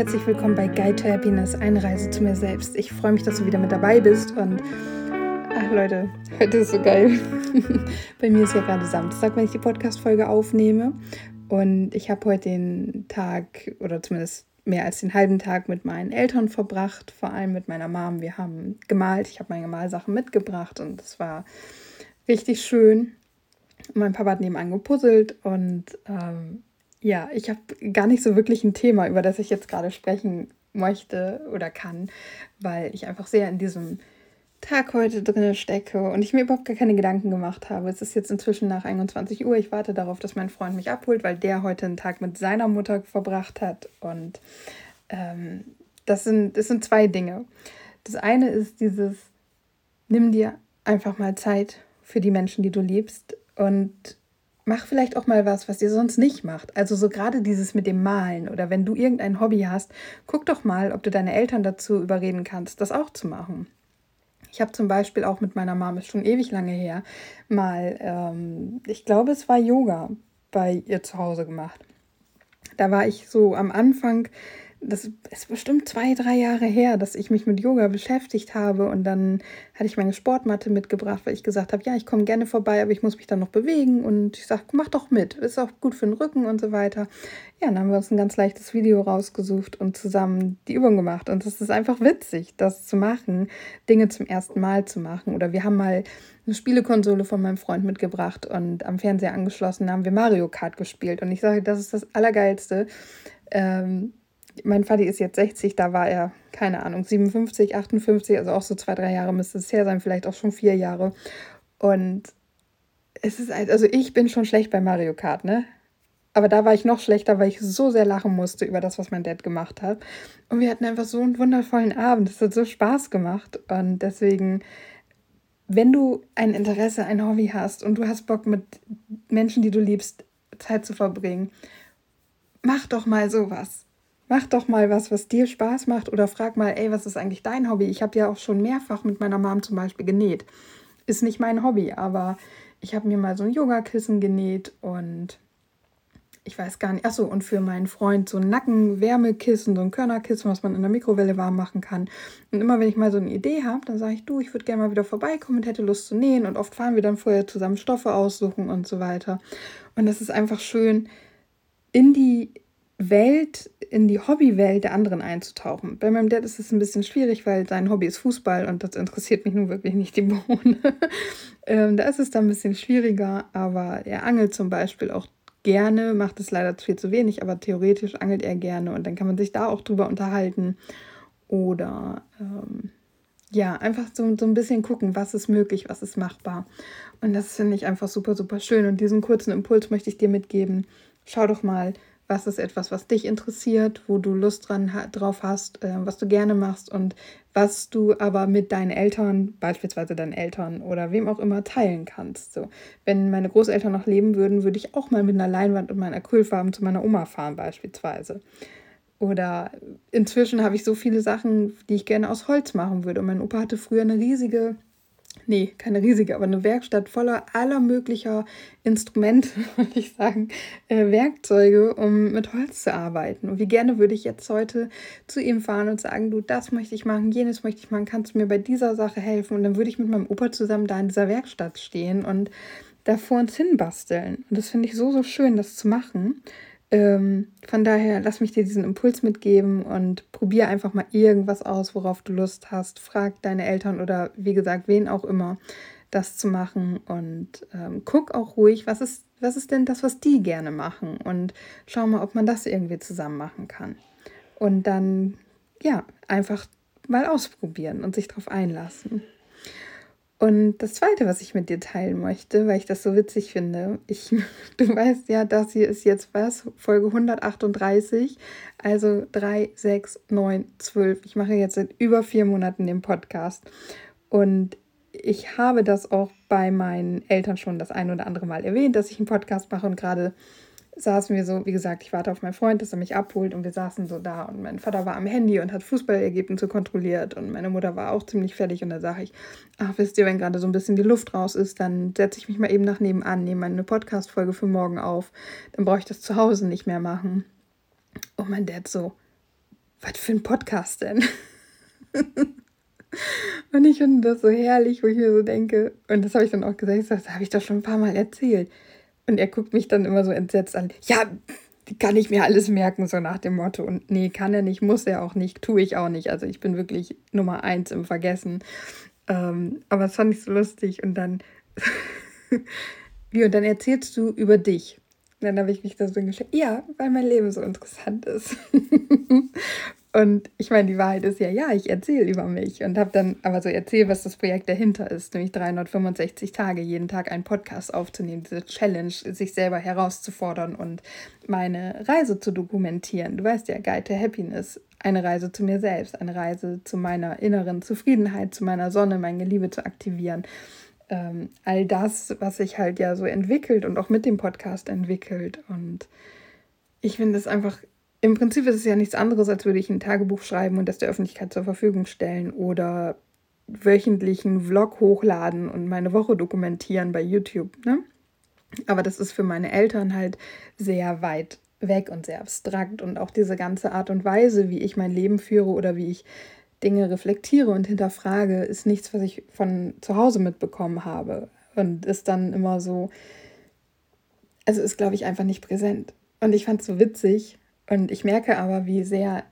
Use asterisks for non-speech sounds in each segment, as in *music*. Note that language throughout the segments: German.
herzlich willkommen bei Guide to Happiness, eine Reise zu mir selbst. Ich freue mich, dass du wieder mit dabei bist und ach Leute, heute ist so geil. *laughs* bei mir ist ja gerade Samstag, wenn ich die Podcast-Folge aufnehme und ich habe heute den Tag oder zumindest mehr als den halben Tag mit meinen Eltern verbracht, vor allem mit meiner Mom. Wir haben gemalt, ich habe meine Malsachen mitgebracht und es war richtig schön. Mein Papa hat nebenan gepuzzelt und ähm, ja, ich habe gar nicht so wirklich ein Thema, über das ich jetzt gerade sprechen möchte oder kann, weil ich einfach sehr in diesem Tag heute drin stecke und ich mir überhaupt gar keine Gedanken gemacht habe. Es ist jetzt inzwischen nach 21 Uhr. Ich warte darauf, dass mein Freund mich abholt, weil der heute einen Tag mit seiner Mutter verbracht hat. Und ähm, das, sind, das sind zwei Dinge. Das eine ist dieses, nimm dir einfach mal Zeit für die Menschen, die du liebst und mach vielleicht auch mal was, was ihr sonst nicht macht. Also so gerade dieses mit dem Malen oder wenn du irgendein Hobby hast, guck doch mal, ob du deine Eltern dazu überreden kannst, das auch zu machen. Ich habe zum Beispiel auch mit meiner Mama, ist schon ewig lange her, mal, ähm, ich glaube, es war Yoga bei ihr zu Hause gemacht. Da war ich so am Anfang das ist bestimmt zwei, drei Jahre her, dass ich mich mit Yoga beschäftigt habe und dann hatte ich meine Sportmatte mitgebracht, weil ich gesagt habe, ja, ich komme gerne vorbei, aber ich muss mich dann noch bewegen und ich sage, mach doch mit, ist auch gut für den Rücken und so weiter. Ja, dann haben wir uns ein ganz leichtes Video rausgesucht und zusammen die Übung gemacht und es ist einfach witzig, das zu machen, Dinge zum ersten Mal zu machen oder wir haben mal eine Spielekonsole von meinem Freund mitgebracht und am Fernseher angeschlossen haben wir Mario Kart gespielt und ich sage, das ist das Allergeilste. Ähm, mein Vati ist jetzt 60, da war er, keine Ahnung, 57, 58, also auch so zwei, drei Jahre müsste es her sein, vielleicht auch schon vier Jahre. Und es ist halt, also ich bin schon schlecht bei Mario Kart, ne? Aber da war ich noch schlechter, weil ich so sehr lachen musste über das, was mein Dad gemacht hat. Und wir hatten einfach so einen wundervollen Abend. Es hat so Spaß gemacht. Und deswegen, wenn du ein Interesse, ein Hobby hast und du hast Bock mit Menschen, die du liebst, Zeit zu verbringen, mach doch mal sowas mach doch mal was, was dir Spaß macht oder frag mal, ey, was ist eigentlich dein Hobby? Ich habe ja auch schon mehrfach mit meiner Mom zum Beispiel genäht. Ist nicht mein Hobby, aber ich habe mir mal so ein Yogakissen genäht und ich weiß gar nicht, achso, und für meinen Freund so ein Nackenwärmekissen, so ein Körnerkissen, was man in der Mikrowelle warm machen kann. Und immer wenn ich mal so eine Idee habe, dann sage ich, du, ich würde gerne mal wieder vorbeikommen und hätte Lust zu nähen. Und oft fahren wir dann vorher zusammen Stoffe aussuchen und so weiter. Und das ist einfach schön, in die Welt, in die Hobbywelt der anderen einzutauchen. Bei meinem Dad ist es ein bisschen schwierig, weil sein Hobby ist Fußball und das interessiert mich nun wirklich nicht die Bohne. *laughs* ähm, da ist es dann ein bisschen schwieriger, aber er angelt zum Beispiel auch gerne, macht es leider viel zu wenig, aber theoretisch angelt er gerne und dann kann man sich da auch drüber unterhalten. Oder ähm, ja, einfach so, so ein bisschen gucken, was ist möglich, was ist machbar. Und das finde ich einfach super, super schön. Und diesen kurzen Impuls möchte ich dir mitgeben. Schau doch mal, was ist etwas, was dich interessiert, wo du Lust dran, drauf hast, äh, was du gerne machst und was du aber mit deinen Eltern, beispielsweise deinen Eltern oder wem auch immer, teilen kannst. So, wenn meine Großeltern noch leben würden, würde ich auch mal mit einer Leinwand und meinen Acrylfarben zu meiner Oma fahren, beispielsweise. Oder inzwischen habe ich so viele Sachen, die ich gerne aus Holz machen würde. Und mein Opa hatte früher eine riesige nee, keine riesige, aber eine Werkstatt voller aller möglicher Instrumente, *laughs* würde ich sagen, äh, Werkzeuge, um mit Holz zu arbeiten. Und wie gerne würde ich jetzt heute zu ihm fahren und sagen, du, das möchte ich machen, jenes möchte ich machen, kannst du mir bei dieser Sache helfen? Und dann würde ich mit meinem Opa zusammen da in dieser Werkstatt stehen und da vor uns hin basteln. Und das finde ich so, so schön, das zu machen. Ähm, von daher, lass mich dir diesen Impuls mitgeben und probier einfach mal irgendwas aus, worauf du Lust hast. Frag deine Eltern oder wie gesagt, wen auch immer, das zu machen. Und ähm, guck auch ruhig, was ist, was ist denn das, was die gerne machen? Und schau mal, ob man das irgendwie zusammen machen kann. Und dann, ja, einfach mal ausprobieren und sich darauf einlassen. Und das Zweite, was ich mit dir teilen möchte, weil ich das so witzig finde, ich, *laughs* du weißt ja, das hier ist jetzt was, Folge 138, also 3, 6, 9, 12. Ich mache jetzt seit über vier Monaten den Podcast. Und ich habe das auch bei meinen Eltern schon das ein oder andere Mal erwähnt, dass ich einen Podcast mache und gerade saßen wir so, wie gesagt, ich warte auf meinen Freund, dass er mich abholt und wir saßen so da und mein Vater war am Handy und hat Fußballergebnisse kontrolliert und meine Mutter war auch ziemlich fertig und da sage ich, ach wisst ihr, wenn gerade so ein bisschen die Luft raus ist, dann setze ich mich mal eben nach nebenan, nehme eine Podcast-Folge für morgen auf, dann brauche ich das zu Hause nicht mehr machen. Und mein Dad so, was für ein Podcast denn? *laughs* und ich finde das so herrlich, wo ich mir so denke, und das habe ich dann auch gesagt, ich sage, das habe ich doch schon ein paar Mal erzählt. Und er guckt mich dann immer so entsetzt an. Ja, kann ich mir alles merken, so nach dem Motto. Und nee, kann er nicht, muss er auch nicht, tue ich auch nicht. Also ich bin wirklich Nummer eins im Vergessen. Ähm, aber das fand ich so lustig. Und dann, *laughs* wie, und dann erzählst du über dich. Und dann habe ich mich da so geschickt, ja, weil mein Leben so interessant ist. *laughs* Und ich meine, die Wahrheit ist ja, ja, ich erzähle über mich und habe dann aber so erzählt, was das Projekt dahinter ist, nämlich 365 Tage, jeden Tag einen Podcast aufzunehmen, diese Challenge, sich selber herauszufordern und meine Reise zu dokumentieren. Du weißt ja, Guide to Happiness, eine Reise zu mir selbst, eine Reise zu meiner inneren Zufriedenheit, zu meiner Sonne, meine Liebe zu aktivieren. Ähm, all das, was sich halt ja so entwickelt und auch mit dem Podcast entwickelt. Und ich finde es einfach im Prinzip ist es ja nichts anderes, als würde ich ein Tagebuch schreiben und das der Öffentlichkeit zur Verfügung stellen oder wöchentlichen Vlog hochladen und meine Woche dokumentieren bei YouTube. Ne? Aber das ist für meine Eltern halt sehr weit weg und sehr abstrakt und auch diese ganze Art und Weise, wie ich mein Leben führe oder wie ich Dinge reflektiere und hinterfrage, ist nichts, was ich von zu Hause mitbekommen habe und ist dann immer so, also ist glaube ich einfach nicht präsent. Und ich fand es so witzig, und ich merke aber, wie sehr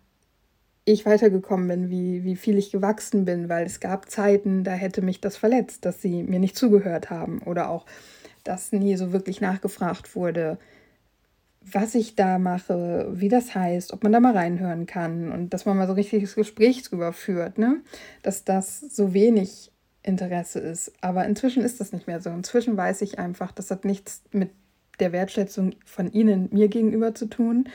ich weitergekommen bin, wie, wie viel ich gewachsen bin, weil es gab Zeiten, da hätte mich das verletzt, dass sie mir nicht zugehört haben oder auch, dass nie so wirklich nachgefragt wurde, was ich da mache, wie das heißt, ob man da mal reinhören kann und dass man mal so richtiges Gespräch drüber führt, ne? Dass das so wenig Interesse ist. Aber inzwischen ist das nicht mehr so. Inzwischen weiß ich einfach, das hat nichts mit der Wertschätzung von Ihnen mir gegenüber zu tun,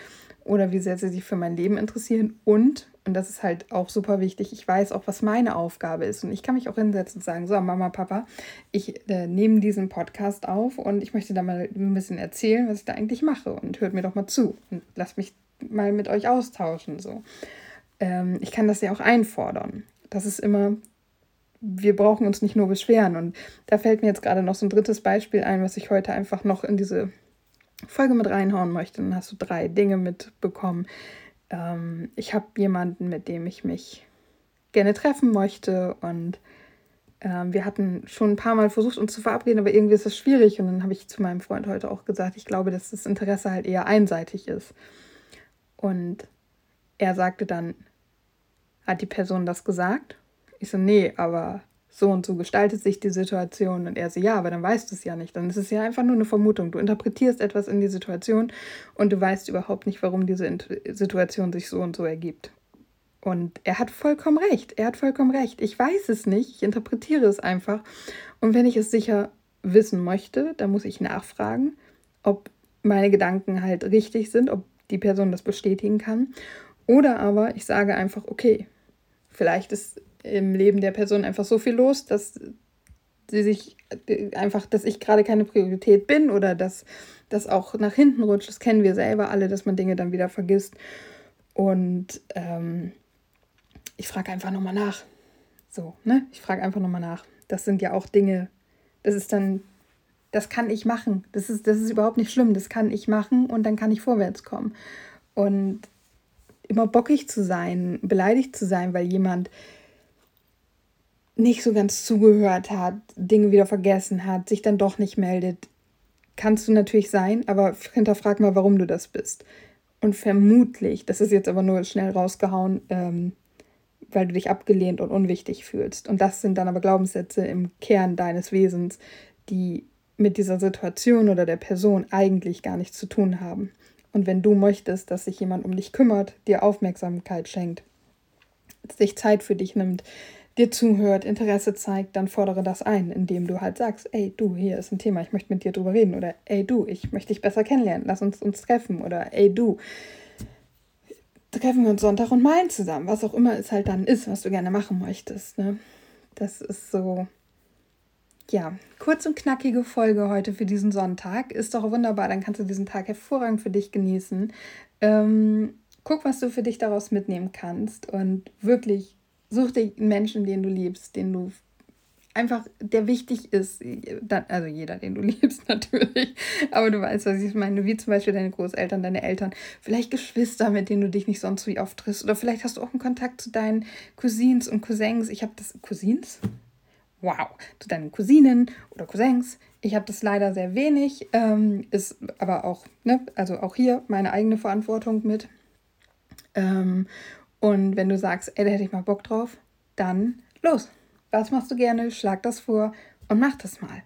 oder wie sehr sie sich für mein Leben interessieren. Und, und das ist halt auch super wichtig, ich weiß auch, was meine Aufgabe ist. Und ich kann mich auch hinsetzen und sagen, so, Mama, Papa, ich äh, nehme diesen Podcast auf und ich möchte da mal ein bisschen erzählen, was ich da eigentlich mache. Und hört mir doch mal zu und lasst mich mal mit euch austauschen. So. Ähm, ich kann das ja auch einfordern. Das ist immer wir brauchen uns nicht nur beschweren. Und da fällt mir jetzt gerade noch so ein drittes Beispiel ein, was ich heute einfach noch in diese Folge mit reinhauen möchte, dann hast du drei Dinge mitbekommen. Ähm, ich habe jemanden, mit dem ich mich gerne treffen möchte und ähm, wir hatten schon ein paar Mal versucht, uns zu verabreden, aber irgendwie ist es schwierig. Und dann habe ich zu meinem Freund heute auch gesagt, ich glaube, dass das Interesse halt eher einseitig ist. Und er sagte dann, hat die Person das gesagt? Ich so, nee, aber so und so gestaltet sich die Situation. Und er so, ja, aber dann weißt du es ja nicht. Dann ist es ja einfach nur eine Vermutung. Du interpretierst etwas in die Situation und du weißt überhaupt nicht, warum diese Situation sich so und so ergibt. Und er hat vollkommen recht. Er hat vollkommen recht. Ich weiß es nicht. Ich interpretiere es einfach. Und wenn ich es sicher wissen möchte, dann muss ich nachfragen, ob meine Gedanken halt richtig sind, ob die Person das bestätigen kann. Oder aber ich sage einfach, okay, vielleicht ist im Leben der Person einfach so viel los, dass sie sich einfach, dass ich gerade keine Priorität bin oder dass das auch nach hinten rutscht. Das kennen wir selber alle, dass man Dinge dann wieder vergisst. Und ähm, ich frage einfach nochmal nach. So, ne? Ich frage einfach nochmal nach. Das sind ja auch Dinge, das ist dann, das kann ich machen. Das ist, das ist überhaupt nicht schlimm. Das kann ich machen und dann kann ich vorwärts kommen. Und immer bockig zu sein, beleidigt zu sein, weil jemand nicht so ganz zugehört hat, Dinge wieder vergessen hat, sich dann doch nicht meldet, kannst du natürlich sein, aber hinterfrag mal, warum du das bist. Und vermutlich, das ist jetzt aber nur schnell rausgehauen, ähm, weil du dich abgelehnt und unwichtig fühlst. Und das sind dann aber Glaubenssätze im Kern deines Wesens, die mit dieser Situation oder der Person eigentlich gar nichts zu tun haben. Und wenn du möchtest, dass sich jemand um dich kümmert, dir Aufmerksamkeit schenkt, sich Zeit für dich nimmt, dir zuhört, Interesse zeigt, dann fordere das ein, indem du halt sagst, ey du, hier ist ein Thema, ich möchte mit dir drüber reden oder ey du, ich möchte dich besser kennenlernen, lass uns uns treffen oder ey du, treffen wir uns Sonntag und malen zusammen, was auch immer es halt dann ist, was du gerne machen möchtest. Ne? Das ist so, ja, kurz und knackige Folge heute für diesen Sonntag. Ist doch wunderbar, dann kannst du diesen Tag hervorragend für dich genießen. Ähm, guck, was du für dich daraus mitnehmen kannst und wirklich Such dir einen Menschen, den du liebst, den du einfach, der wichtig ist. Also jeder, den du *laughs* liebst natürlich. Aber du weißt, was ich meine. Wie zum Beispiel deine Großeltern, deine Eltern, vielleicht Geschwister, mit denen du dich nicht sonst wie oft triffst. Oder vielleicht hast du auch einen Kontakt zu deinen Cousins und Cousins. Ich habe das. Cousins? Wow. Zu deinen Cousinen oder Cousins. Ich habe das leider sehr wenig. Ähm, ist aber auch, ne, also auch hier meine eigene Verantwortung mit. Ähm, und wenn du sagst, ey, da hätte ich mal Bock drauf, dann los. Was machst du gerne? Schlag das vor und mach das mal.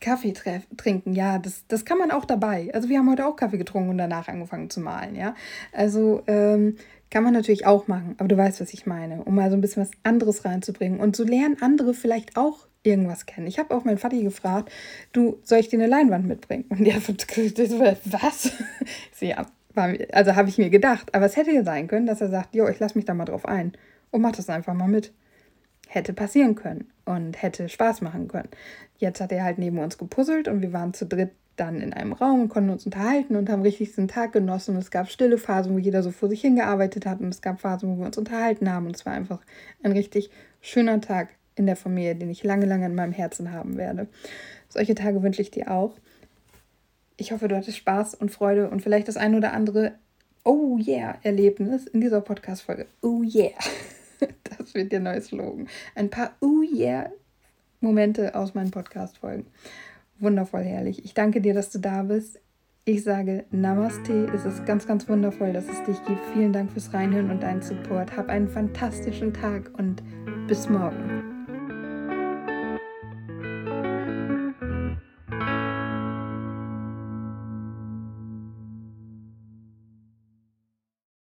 Kaffee trinken, ja, das, das kann man auch dabei. Also wir haben heute auch Kaffee getrunken und danach angefangen zu malen, ja. Also ähm, kann man natürlich auch machen, aber du weißt, was ich meine, um mal so ein bisschen was anderes reinzubringen. Und so lernen andere vielleicht auch irgendwas kennen. Ich habe auch meinen Vati gefragt, du, soll ich dir eine Leinwand mitbringen? Und der *laughs* was? ja, also habe ich mir gedacht. Aber es hätte ja sein können, dass er sagt, jo, ich lasse mich da mal drauf ein und mach das einfach mal mit hätte passieren können und hätte Spaß machen können. Jetzt hat er halt neben uns gepuzzelt und wir waren zu dritt dann in einem Raum und konnten uns unterhalten und haben richtig den Tag genossen. Und es gab stille Phasen, wo jeder so vor sich hingearbeitet hat und es gab Phasen, wo wir uns unterhalten haben. Und es war einfach ein richtig schöner Tag in der Familie, den ich lange, lange in meinem Herzen haben werde. Solche Tage wünsche ich dir auch. Ich hoffe, du hattest Spaß und Freude und vielleicht das ein oder andere Oh yeah Erlebnis in dieser Podcast-Folge. Oh yeah. *laughs* Das wird der neue Slogan. Ein paar Oh yeah Momente aus meinen Podcast-Folgen. Wundervoll herrlich. Ich danke dir, dass du da bist. Ich sage Namaste. Es ist ganz, ganz wundervoll, dass es dich gibt. Vielen Dank fürs Reinhören und deinen Support. Hab einen fantastischen Tag und bis morgen.